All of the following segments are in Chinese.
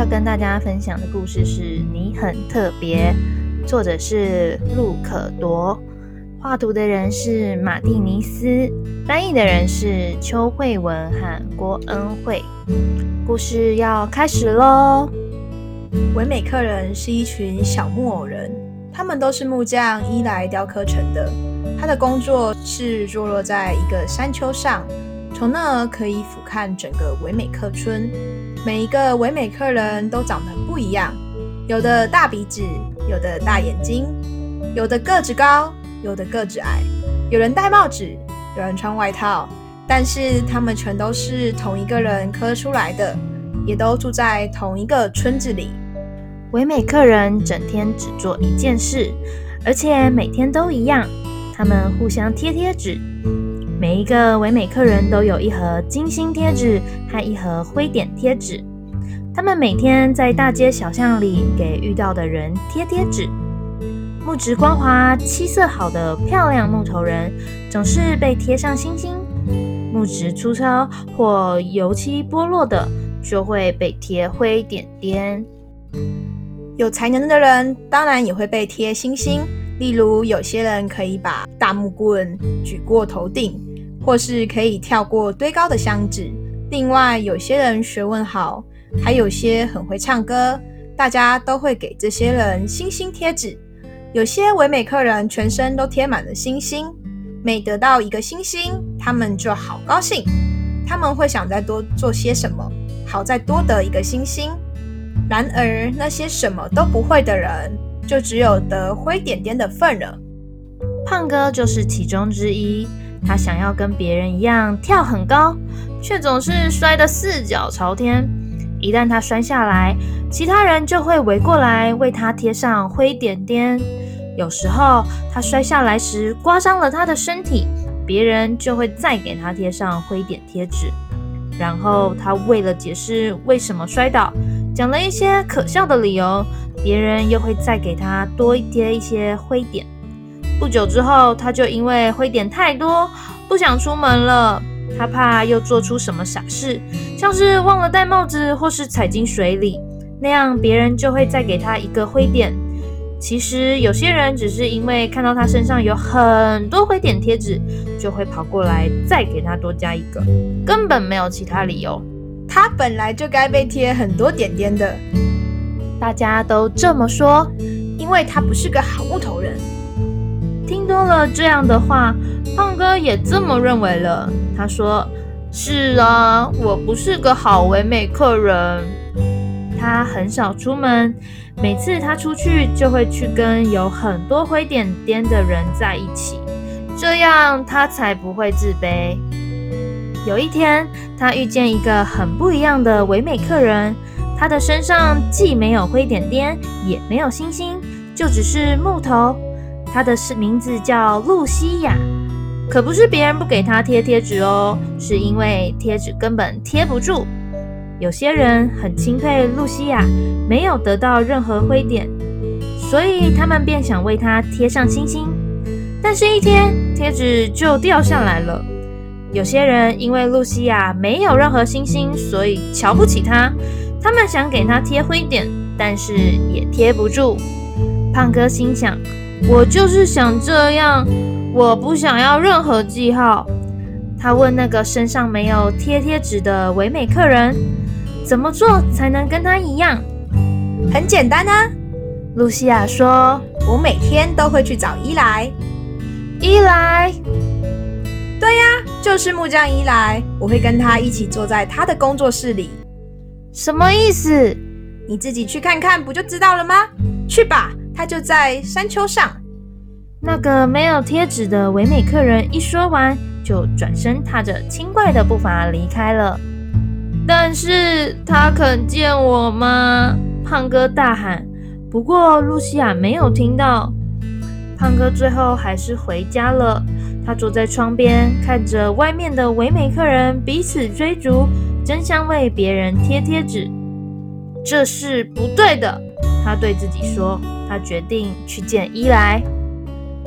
要跟大家分享的故事是《你很特别》，作者是陆可铎，画图的人是马蒂尼斯，翻译的人是邱慧文和郭恩惠。故事要开始喽！唯美客人是一群小木偶人，他们都是木匠伊莱雕刻成的。他的工作是坐落在一个山丘上，从那儿可以俯瞰整个唯美客村。每一个唯美客人都长得不一样，有的大鼻子，有的大眼睛，有的个子高，有的个子矮，有人戴帽子，有人穿外套，但是他们全都是同一个人刻出来的，也都住在同一个村子里。唯美客人整天只做一件事，而且每天都一样，他们互相贴贴纸。每一个唯美客人都有一盒金星贴纸和一盒灰点贴纸，他们每天在大街小巷里给遇到的人贴贴纸。木质光滑、漆色好的漂亮木头人总是被贴上星星；木质粗糙或油漆剥落的就会被贴灰点点。有才能的人当然也会被贴星星，例如有些人可以把大木棍举过头顶。或是可以跳过堆高的箱子。另外，有些人学问好，还有些很会唱歌，大家都会给这些人星星贴纸。有些唯美客人全身都贴满了星星，每得到一个星星，他们就好高兴。他们会想再多做些什么，好再多得一个星星。然而，那些什么都不会的人，就只有得灰点点的份了。胖哥就是其中之一。他想要跟别人一样跳很高，却总是摔得四脚朝天。一旦他摔下来，其他人就会围过来为他贴上灰点点。有时候他摔下来时刮伤了他的身体，别人就会再给他贴上灰点贴纸。然后他为了解释为什么摔倒，讲了一些可笑的理由，别人又会再给他多贴一些灰点。不久之后，他就因为灰点太多，不想出门了。他怕又做出什么傻事，像是忘了戴帽子或是踩进水里，那样别人就会再给他一个灰点。其实有些人只是因为看到他身上有很多灰点贴纸，就会跑过来再给他多加一个，根本没有其他理由。他本来就该被贴很多点点的，大家都这么说，因为他不是个好木头人。听多了这样的话，胖哥也这么认为了。他说：“是啊，我不是个好唯美客人。他很少出门，每次他出去就会去跟有很多灰点点的人在一起，这样他才不会自卑。有一天，他遇见一个很不一样的唯美客人，他的身上既没有灰点点，也没有星星，就只是木头。”她的是名字叫露西亚，可不是别人不给她贴贴纸哦，是因为贴纸根本贴不住。有些人很钦佩露西亚，没有得到任何灰点，所以他们便想为她贴上星星。但是，一天贴纸就掉下来了。有些人因为露西亚没有任何星星，所以瞧不起她，他们想给她贴灰点，但是也贴不住。胖哥心想。我就是想这样，我不想要任何记号。他问那个身上没有贴贴纸的唯美客人，怎么做才能跟他一样？很简单啊，露西亚说：“我每天都会去找伊莱。”伊莱？对呀，就是木匠伊莱。我会跟他一起坐在他的工作室里。什么意思？你自己去看看不就知道了吗？去吧。他就在山丘上。那个没有贴纸的唯美客人一说完，就转身踏着轻快的步伐离开了。但是他肯见我吗？胖哥大喊。不过露西亚没有听到。胖哥最后还是回家了。他坐在窗边，看着外面的唯美客人彼此追逐，争相为别人贴贴纸。这是不对的，他对自己说。他决定去见伊莱。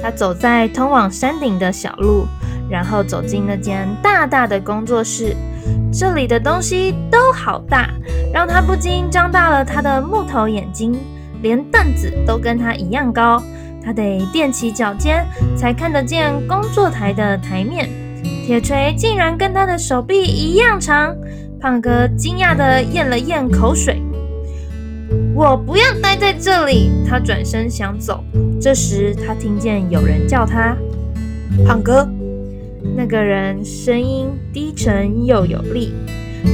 他走在通往山顶的小路，然后走进那间大大的工作室。这里的东西都好大，让他不禁张大了他的木头眼睛。连凳子都跟他一样高，他得踮起脚尖才看得见工作台的台面。铁锤竟然跟他的手臂一样长。胖哥惊讶地咽了咽口水。我不要待在这里。他转身想走，这时他听见有人叫他：“胖哥。”那个人声音低沉又有力。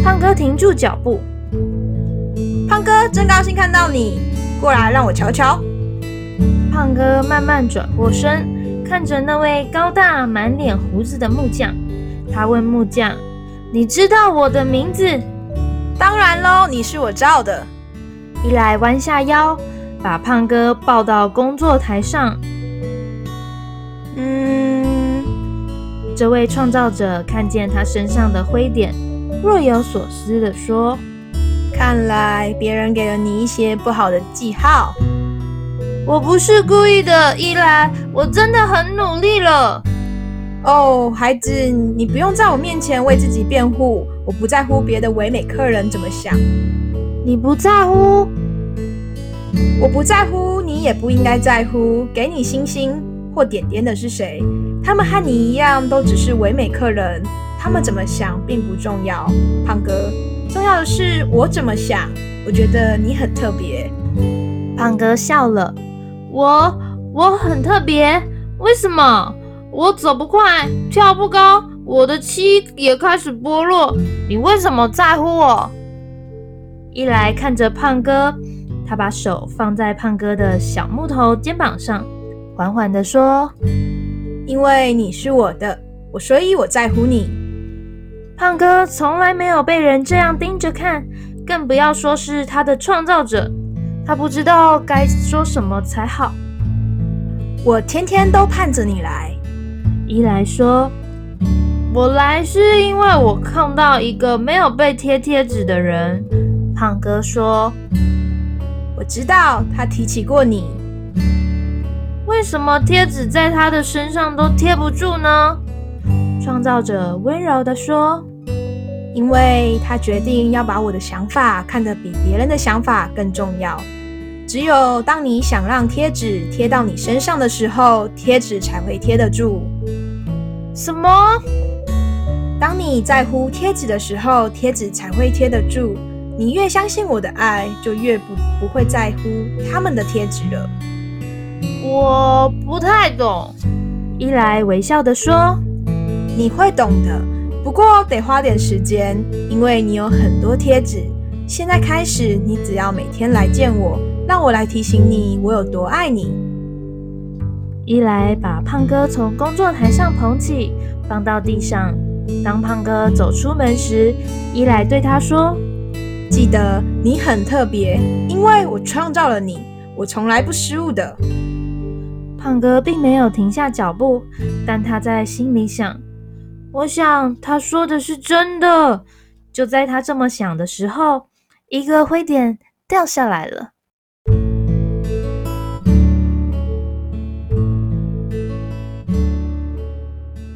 胖哥停住脚步。胖哥，真高兴看到你，过来让我瞧瞧。胖哥慢慢转过身，看着那位高大、满脸胡子的木匠。他问木匠：“你知道我的名字？”“当然喽，你是我照的。”伊莱弯下腰，把胖哥抱到工作台上。嗯，这位创造者看见他身上的灰点，若有所思地说：“看来别人给了你一些不好的记号。”“我不是故意的，伊莱，我真的很努力了。”“哦，孩子，你不用在我面前为自己辩护，我不在乎别的唯美客人怎么想。”你不在乎，我不在乎，你也不应该在乎。给你星星或点点的是谁？他们和你一样，都只是唯美客人。他们怎么想并不重要，胖哥。重要的是我怎么想。我觉得你很特别。胖哥笑了。我我很特别？为什么？我走不快，跳不高，我的漆也开始剥落。你为什么在乎我？一来看着胖哥，他把手放在胖哥的小木头肩膀上，缓缓地说：“因为你是我的，我所以我在乎你。”胖哥从来没有被人这样盯着看，更不要说是他的创造者。他不知道该说什么才好。我天天都盼着你来。伊莱说：“我来是因为我看到一个没有被贴贴纸的人。”胖哥说：“我知道他提起过你，为什么贴纸在他的身上都贴不住呢？”创造者温柔地说：“因为他决定要把我的想法看得比别人的想法更重要。只有当你想让贴纸贴到你身上的时候，贴纸才会贴得住。什么？当你在乎贴纸的时候，贴纸才会贴得住。”你越相信我的爱，就越不不会在乎他们的贴纸了。我不太懂。伊莱微笑的说：“你会懂的，不过得花点时间，因为你有很多贴纸。现在开始，你只要每天来见我，让我来提醒你我有多爱你。”伊莱把胖哥从工作台上捧起，放到地上。当胖哥走出门时，伊莱对他说。记得你很特别，因为我创造了你，我从来不失误的。胖哥并没有停下脚步，但他在心里想：我想他说的是真的。就在他这么想的时候，一个灰点掉下来了。